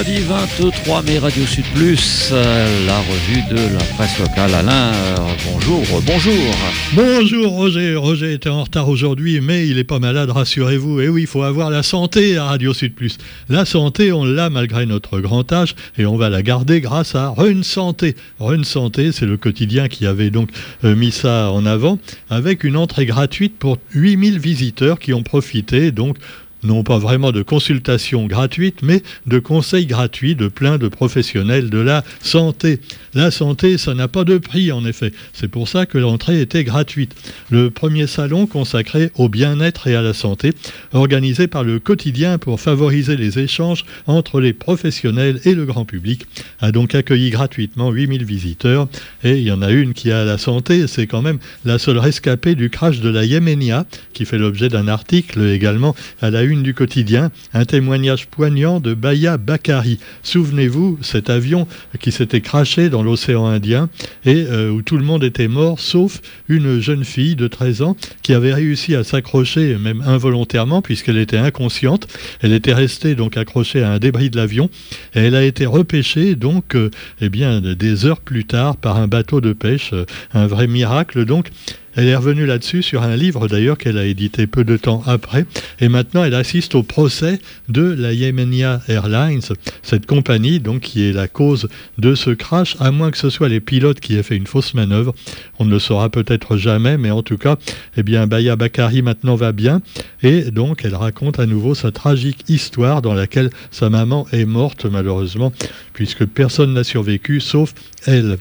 lundi 23 mai, Radio Sud Plus, euh, la revue de la presse locale. Alain, euh, bonjour, bonjour. Bonjour Roger, Roger était en retard aujourd'hui, mais il n'est pas malade, rassurez-vous. Et oui, il faut avoir la santé à Radio Sud Plus. La santé, on l'a malgré notre grand âge, et on va la garder grâce à Run Santé. Run Santé, c'est le quotidien qui avait donc euh, mis ça en avant, avec une entrée gratuite pour 8000 visiteurs qui ont profité donc non pas vraiment de consultation gratuite, mais de conseils gratuits de plein de professionnels de la santé. La santé, ça n'a pas de prix, en effet. C'est pour ça que l'entrée était gratuite. Le premier salon consacré au bien-être et à la santé, organisé par le quotidien pour favoriser les échanges entre les professionnels et le grand public, a donc accueilli gratuitement 8000 visiteurs. Et il y en a une qui a la santé, c'est quand même la seule rescapée du crash de la Yéménia, qui fait l'objet d'un article également à la du quotidien, un témoignage poignant de Baya Bakari. Souvenez-vous, cet avion qui s'était craché dans l'océan Indien et euh, où tout le monde était mort, sauf une jeune fille de 13 ans qui avait réussi à s'accrocher, même involontairement, puisqu'elle était inconsciente. Elle était restée donc accrochée à un débris de l'avion et elle a été repêchée donc euh, eh bien, des heures plus tard par un bateau de pêche. Un vrai miracle donc. Elle est revenue là-dessus sur un livre d'ailleurs qu'elle a édité peu de temps après. Et maintenant, elle assiste au procès de la Yemenia Airlines, cette compagnie donc qui est la cause de ce crash, à moins que ce soit les pilotes qui aient fait une fausse manœuvre. On ne le saura peut-être jamais, mais en tout cas, eh bien, Baya Bakari maintenant va bien. Et donc, elle raconte à nouveau sa tragique histoire dans laquelle sa maman est morte malheureusement, puisque personne n'a survécu sauf elle.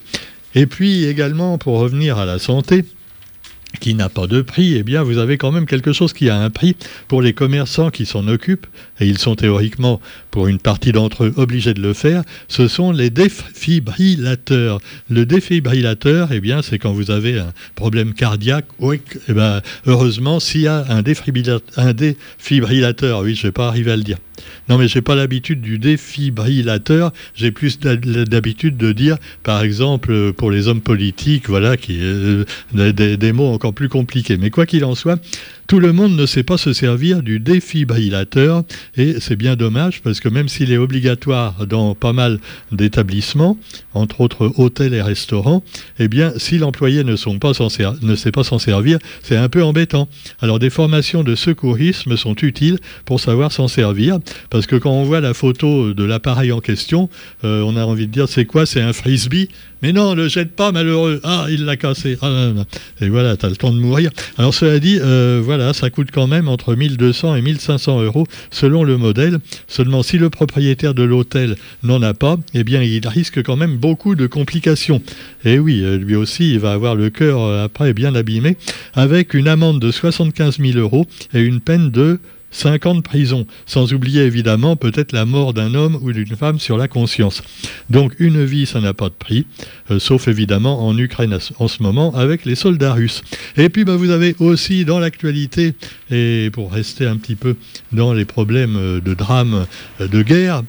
Et puis également, pour revenir à la santé, qui n'a pas de prix, eh bien, vous avez quand même quelque chose qui a un prix pour les commerçants qui s'en occupent, et ils sont théoriquement, pour une partie d'entre eux, obligés de le faire, ce sont les défibrillateurs. Le défibrillateur, eh bien, c'est quand vous avez un problème cardiaque, eh ben, heureusement, s'il y a un défibrillateur, un défibrillateur, oui, je vais pas arriver à le dire, non, mais j'ai pas l'habitude du défibrillateur. J'ai plus d'habitude de dire, par exemple, pour les hommes politiques, voilà, qui euh, des, mots encore plus compliqués. Mais quoi qu'il en soit, tout le monde ne sait pas se servir du défibrillateur et c'est bien dommage parce que même s'il est obligatoire dans pas mal d'établissements, entre autres hôtels et restaurants, eh bien si l'employé ne, ne sait pas s'en servir, c'est un peu embêtant. Alors des formations de secourisme sont utiles pour savoir s'en servir parce que quand on voit la photo de l'appareil en question, euh, on a envie de dire c'est quoi C'est un frisbee? Mais non, le jette pas, malheureux. Ah, il l'a cassé. Ah, et voilà, tu as le temps de mourir. Alors, cela dit, euh, voilà, ça coûte quand même entre 1200 et 1500 euros selon le modèle. Seulement, si le propriétaire de l'hôtel n'en a pas, eh bien, il risque quand même beaucoup de complications. Et oui, euh, lui aussi, il va avoir le cœur euh, après bien abîmé, avec une amende de 75 000 euros et une peine de 5 ans de prison, sans oublier évidemment peut-être la mort d'un homme ou d'une femme sur la conscience. Donc une vie, ça n'a pas de prix, euh, sauf évidemment en Ukraine en ce moment avec les soldats russes. Et puis bah, vous avez aussi dans l'actualité, et pour rester un petit peu dans les problèmes euh, de drame euh, de guerre,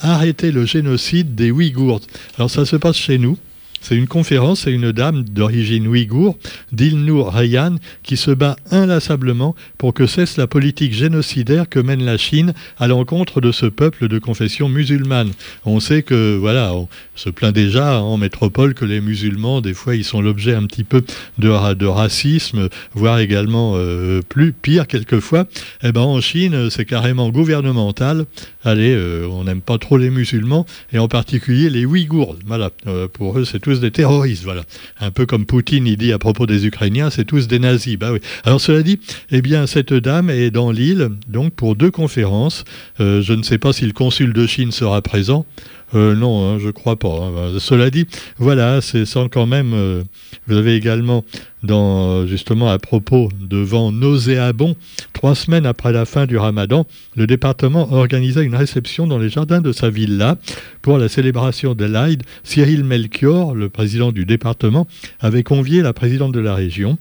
arrêter le génocide des Ouïghours. Alors ça se passe chez nous, c'est une conférence et une dame d'origine ouïghour, Dilnour Rayan, qui se bat inlassablement pour que cesse la politique génocidaire que mène la Chine à l'encontre de ce peuple de confession musulmane. On sait que, voilà, on se plaint déjà en métropole que les musulmans, des fois, ils sont l'objet un petit peu de, de racisme, voire également euh, plus pire quelquefois. Eh ben, en Chine, c'est carrément gouvernemental. Allez, euh, on n'aime pas trop les musulmans, et en particulier les Ouïghours. Voilà, euh, pour eux, c'est tout des terroristes, voilà. Un peu comme Poutine, il dit à propos des Ukrainiens, c'est tous des nazis. Bah oui. Alors cela dit, eh bien, cette dame est dans l'île, donc pour deux conférences. Euh, je ne sais pas si le consul de Chine sera présent. Euh, non, hein, je crois pas. Hein. Cela dit, voilà, c'est sans quand même. Euh, vous avez également, euh, justement, à propos de vent nauséabond, trois semaines après la fin du ramadan, le département organisait une réception dans les jardins de sa villa pour la célébration de l'Aïd. Cyril Melchior, le président du département, avait convié la présidente de la région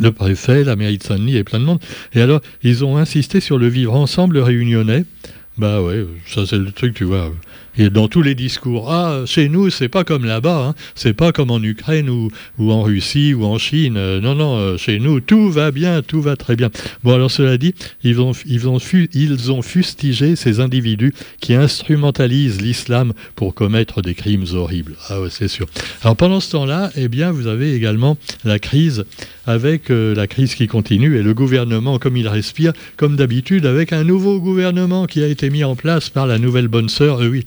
le préfet, la mairie de Saint-Denis et plein de monde. Et alors, ils ont insisté sur le vivre ensemble réunionnais. Bah ouais, ça c'est le truc, tu vois Et dans tous les discours, ah, chez nous, c'est pas comme là-bas, hein. c'est pas comme en Ukraine ou, ou, en Russie ou en Chine. Euh, non, non, euh, chez nous, tout va bien, tout va très bien. Bon, alors cela dit, ils ont, ils ont, ils ont fustigé ces individus qui instrumentalisent l'islam pour commettre des crimes horribles. Ah ouais, c'est sûr. Alors pendant ce temps-là, eh bien, vous avez également la crise avec euh, la crise qui continue et le gouvernement comme il respire, comme d'habitude, avec un nouveau gouvernement qui a été mis en place par la nouvelle bonne sœur. Euh, oui,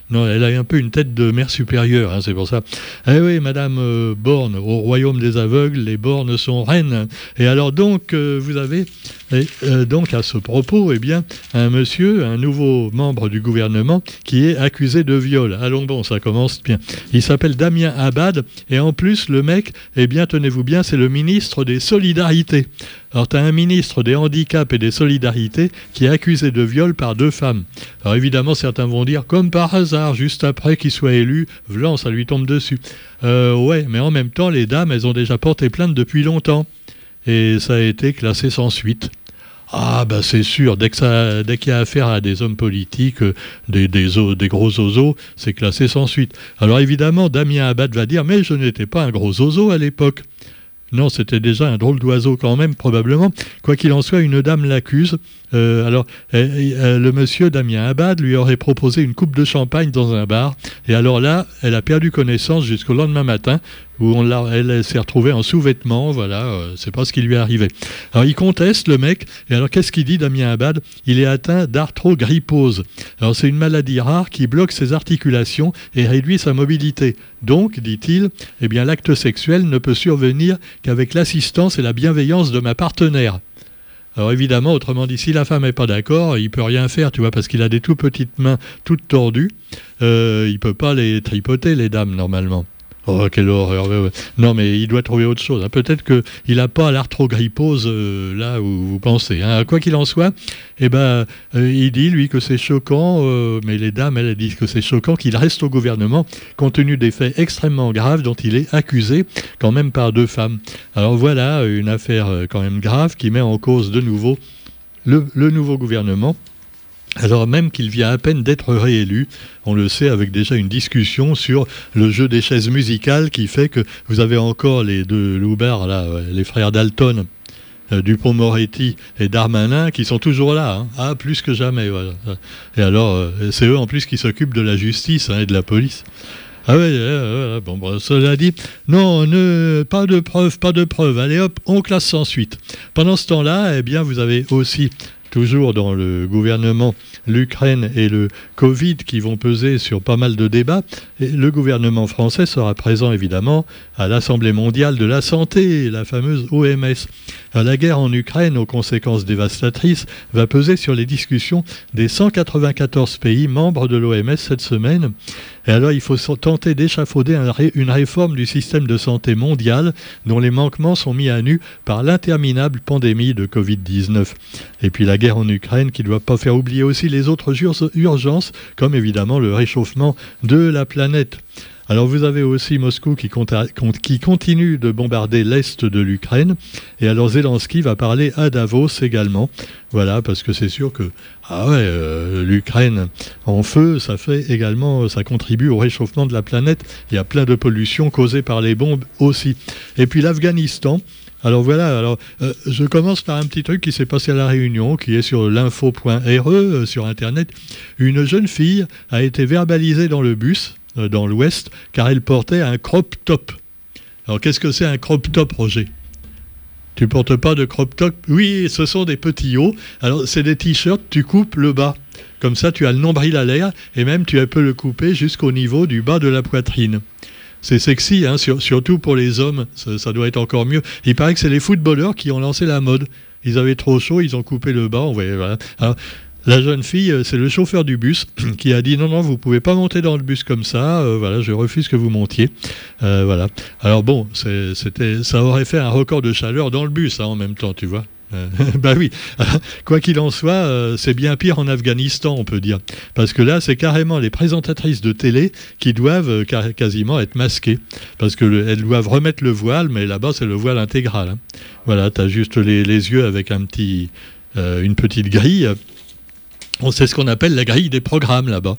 non, elle a un peu une tête de mère supérieure, hein, c'est pour ça. Eh oui, Madame euh, Borne, au royaume des aveugles, les bornes sont reines. Et alors donc, euh, vous avez, euh, donc à ce propos, eh bien, un monsieur, un nouveau membre du gouvernement, qui est accusé de viol. Allons bon, ça commence bien. Il s'appelle Damien Abad, et en plus, le mec, eh bien, tenez-vous bien, c'est le ministre des Solidarités. Alors, tu as un ministre des Handicaps et des Solidarités qui est accusé de viol par deux femmes. Alors, évidemment, certains vont dire, comme par hasard, juste après qu'il soit élu, Vlan, ça lui tombe dessus. Euh, ouais, mais en même temps, les dames, elles ont déjà porté plainte depuis longtemps. Et ça a été classé sans suite. Ah, ben c'est sûr, dès qu'il y a affaire à des hommes politiques, euh, des, des, gros oiseaux, c'est classé sans suite. Alors évidemment, Damien Abad va dire, mais je n'étais pas un gros oiseau à l'époque. Non, c'était déjà un drôle d'oiseau quand même, probablement. Quoi qu'il en soit, une dame l'accuse. Euh, alors, le monsieur Damien Abad lui aurait proposé une coupe de champagne dans un bar. Et alors là, elle a perdu connaissance jusqu'au lendemain matin où elle s'est retrouvée en sous-vêtements, voilà, euh, c'est pas ce qui lui est arrivé. Alors il conteste le mec, et alors qu'est-ce qu'il dit Damien Abad? Il est atteint d'arthrogrypose. Alors c'est une maladie rare qui bloque ses articulations et réduit sa mobilité. Donc, dit-il, eh bien l'acte sexuel ne peut survenir qu'avec l'assistance et la bienveillance de ma partenaire. Alors évidemment, autrement dit, si la femme n'est pas d'accord, il peut rien faire, tu vois, parce qu'il a des tout petites mains toutes tordues. Euh, il peut pas les tripoter, les dames, normalement. Oh, quelle horreur. Non, mais il doit trouver autre chose. Hein. Peut-être qu'il n'a pas l'arthrogrypose euh, là où vous pensez. Hein. Quoi qu'il en soit, eh ben, euh, il dit, lui, que c'est choquant, euh, mais les dames, elles, disent que c'est choquant qu'il reste au gouvernement, compte tenu des faits extrêmement graves dont il est accusé, quand même par deux femmes. Alors voilà, une affaire quand même grave qui met en cause de nouveau le nouveau gouvernement alors même qu'il vient à peine d'être réélu, on le sait avec déjà une discussion sur le jeu des chaises musicales qui fait que vous avez encore les deux loupards, là, les frères Dalton, euh, Dupont-Moretti et Darmanin qui sont toujours là, hein. ah, plus que jamais. Et alors, euh, c'est eux en plus qui s'occupent de la justice hein, et de la police. Ah oui, bon, cela dit, non, pas de preuves, pas de preuves. Allez hop, on classe sans suite. Pendant ce temps-là, eh bien, vous avez aussi toujours dans le gouvernement, l'Ukraine et le Covid qui vont peser sur pas mal de débats. Le gouvernement français sera présent évidemment à l'Assemblée mondiale de la santé, la fameuse OMS. La guerre en Ukraine, aux conséquences dévastatrices, va peser sur les discussions des 194 pays membres de l'OMS cette semaine. Et alors, il faut tenter d'échafauder une réforme du système de santé mondial dont les manquements sont mis à nu par l'interminable pandémie de Covid-19. Et puis la guerre en Ukraine qui ne doit pas faire oublier aussi les autres urgences, comme évidemment le réchauffement de la planète. Alors vous avez aussi Moscou qui, continue de bombarder l'est de l'Ukraine. Et alors Zelensky va parler à Davos également. Voilà, parce que c'est sûr que ah euh, l'Ukraine en feu, ça fait également, ça contribue au réchauffement de la planète. Il y a plein de pollutions causées par les bombes aussi. Et puis l'Afghanistan. Alors voilà, alors euh, je commence par un petit truc qui s'est passé à la Réunion, qui est sur l'info.re euh, sur internet. Une jeune fille a été verbalisée dans le bus euh, dans l'Ouest, car elle portait un crop top. Alors qu'est-ce que c'est un crop top, Roger? Tu portes pas de crop top? Oui, ce sont des petits hauts. Alors c'est des t-shirts, tu coupes le bas. Comme ça, tu as le nombril à l'air et même tu peux le couper jusqu'au niveau du bas de la poitrine. C'est sexy, hein, surtout pour les hommes, ça, doit être encore mieux. Il paraît que c'est les footballeurs qui ont lancé la mode. Ils avaient trop chaud, ils ont coupé le bas. On. La jeune fille, euh, c'est le chauffeur du bus qui a dit non, non, vous pouvez pas monter dans le bus comme ça. Euh, voilà, je refuse que vous montiez. Euh, voilà. Alors bon, c'était, ça aurait fait un record de chaleur dans le bus hein, en même temps, tu vois. bah oui, quoi qu'il en soit, c'est bien pire en Afghanistan, on peut dire. Parce que là, c'est carrément les présentatrices de télé qui doivent quasiment être masquées. Parce qu'elles doivent remettre le voile, mais là-bas, c'est le voile intégral. Hein. Voilà, tu as juste les, yeux avec un petit, une petite grille c'est ce qu'on appelle la grille des programmes là-bas.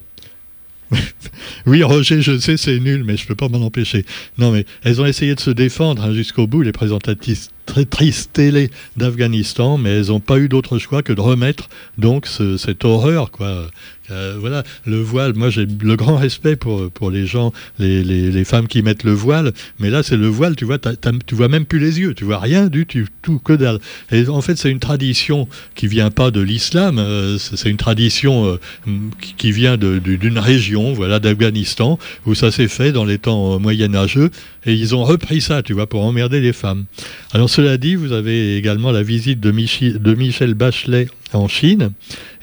oui, Roger, je sais, c'est nul, mais je ne peux pas m'en empêcher. Non, mais elles ont essayé de se défendre hein, jusqu'au bout, les présentatrices très triste télé d'Afghanistan, mais elles n'ont pas eu d'autre choix que de remettre donc cette horreur, quoi. Euh, voilà, le voile, moi j'ai le grand respect pour, pour les gens, les, les, femmes qui mettent le voile, mais là c'est le voile, tu vois, tu vois même plus les yeux, tu vois rien du tout, tout que dalle. Et en fait c'est une tradition qui vient pas de l'islam, euh, c'est une tradition euh, qui vient d'une région, voilà, d'Afghanistan, où ça s'est fait dans les temps moyenâgeux, et ils ont repris ça, tu vois, pour emmerder les femmes. Alors cela dit, vous avez également la visite de, de Michel Bachelet en Chine,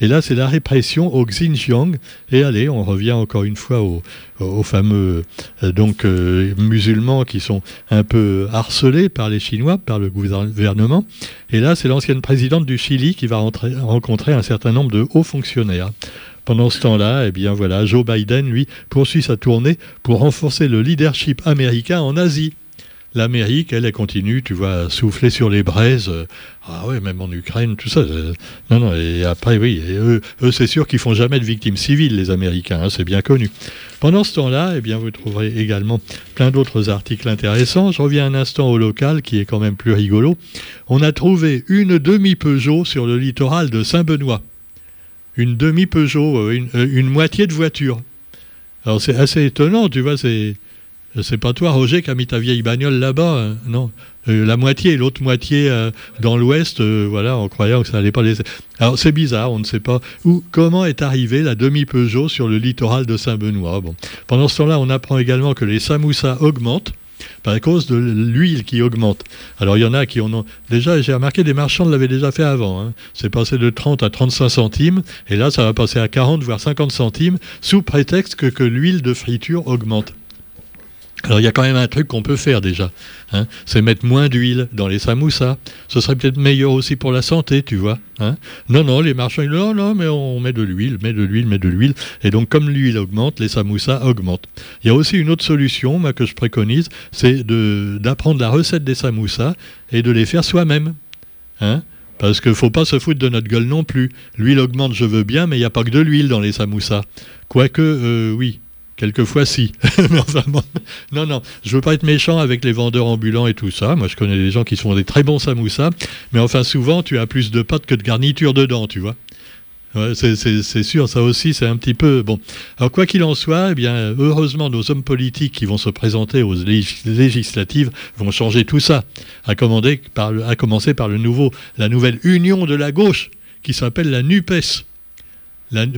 et là c'est la répression au Xinjiang. Et allez, on revient encore une fois aux, fameux euh, donc euh, musulmans qui sont un peu harcelés par les Chinois, par le gouvernement. Et là, c'est l'ancienne présidente du Chili qui va rencontrer un certain nombre de hauts fonctionnaires. Pendant ce temps-là, eh bien voilà, Joe Biden, lui, poursuit sa tournée pour renforcer le leadership américain en Asie. L'Amérique, elle, elle continue, tu vois, à souffler sur les braises. Ah ouais, même en Ukraine, tout ça. Euh, non, non, et après, oui, eux, c'est sûr qu'ils font jamais de victimes civiles, les Américains, hein, c'est bien connu. Pendant ce temps-là, eh bien, vous trouverez également plein d'autres articles intéressants. Je reviens un instant au local, qui est quand même plus rigolo. On a trouvé une demi-Peugeot sur le littoral de Saint-Benoît une demi-Peugeot, euh, euh, une, moitié de voiture. Alors c'est assez étonnant, tu vois, c'est. C'est pas toi, Roger, qui a mis ta vieille bagnole là-bas, hein, non euh, La moitié, l'autre moitié dans l'ouest, voilà, en croyant que ça n'allait pas laisser. Alors c'est bizarre, on ne sait pas où, comment est arrivée la demi-Peugeot sur le littoral de Saint-Benoît. Pendant ce temps-là, on apprend également que les samoussas augmentent par cause de l'huile qui augmente. Alors il y en a qui en ont déjà, j'ai remarqué, des marchands l'avaient déjà fait avant. Hein. C'est passé de 30 à 35 centimes, et là ça va passer à 40 voire 50 centimes, sous prétexte que l'huile de friture augmente. Alors il y a quand même un truc qu'on peut faire déjà, hein, c'est mettre moins d'huile dans les samoussas. Ce serait peut-être meilleur aussi pour la santé, tu vois. Hein. Non, non, les marchands, non, non, mais on met de l'huile, met de l'huile, met de l'huile. Et donc comme l'huile augmente, les samoussas augmentent. Il y a aussi une autre solution que je préconise, c'est d'apprendre la recette des samoussas et de les faire soi-même. Hein parce qu'il ne faut pas se foutre de notre gueule non plus. L'huile augmente, je veux bien, mais il n'y a pas que de l'huile dans les samoussas. Quoique, euh, oui, Quelquefois, si. non, non, je veux pas être méchant avec les vendeurs ambulants et tout ça. Moi, je connais des gens qui font des très bons samoussas. Mais enfin, souvent, tu as plus de pâtes que de garniture dedans, tu vois. c'est sûr, ça aussi, c'est un petit peu bon. Alors quoi qu'il en soit, eh bien, heureusement, nos hommes politiques qui vont se présenter aux législatives vont changer tout ça. À commencer par le nouveau, la nouvelle union de la gauche qui s'appelle la Nupes.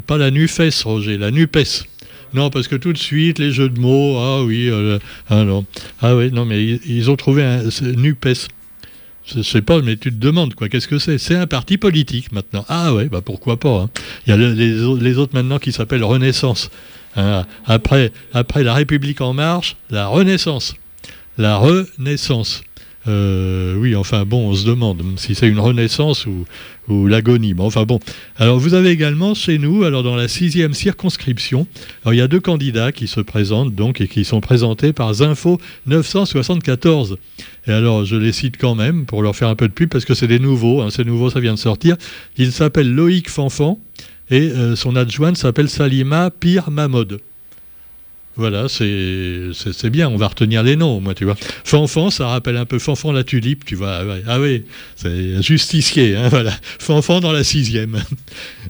pas la Nufes, Roger, la Nupes. Non, parce que tout de suite, les jeux de mots, ah oui, euh, ah non, ah oui, non, mais ils, ont trouvé un NUPES. Je sais pas, mais tu te demandes quoi, qu'est-ce que c'est? C'est un parti politique maintenant. Ah ouais, bah pourquoi pas. Hein. Il y a les, autres maintenant qui s'appellent Renaissance. Hein. après, après la République en marche, la Renaissance. La Renaissance. Euh, oui, enfin bon, on se demande si c'est une renaissance ou, l'agonie. enfin bon. Alors vous avez également chez nous, alors dans la sixième circonscription, alors il y a deux candidats qui se présentent donc et qui sont présentés par Zinfo 974. Et alors je les cite quand même pour leur faire un peu de pub parce que c'est des nouveaux, hein, c'est nouveau, ça vient de sortir. Il s'appelle Loïc Fanfan et euh, son adjointe s'appelle Salima Pir Mahmoud. Voilà, c'est bien, on va retenir les noms, moi, tu vois. Fanfan, ça rappelle un peu Fanfan la tulipe, tu vois. Ah oui, c'est justicier, hein, voilà. Fanfan dans la sixième.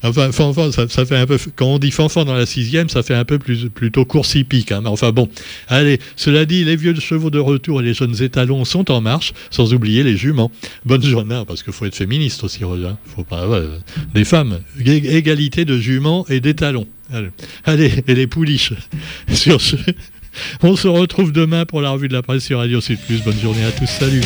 Enfin, Fanfan, ça, fait un peu. Quand on dit Fanfan dans la sixième, ça fait un peu plus, plutôt course hippique. Hein, mais enfin bon. Allez, cela dit, les vieux chevaux de retour et les jeunes étalons sont en marche, sans oublier les juments. Bonne journée, hein, parce qu'il faut être féministe aussi, Roger. Faut pas. des femmes. Égalité de juments et d'étalons. Allez, et les pouliches. On se retrouve demain pour la revue de la presse sur Radio Sud Plus. Bonne journée à tous. Salut.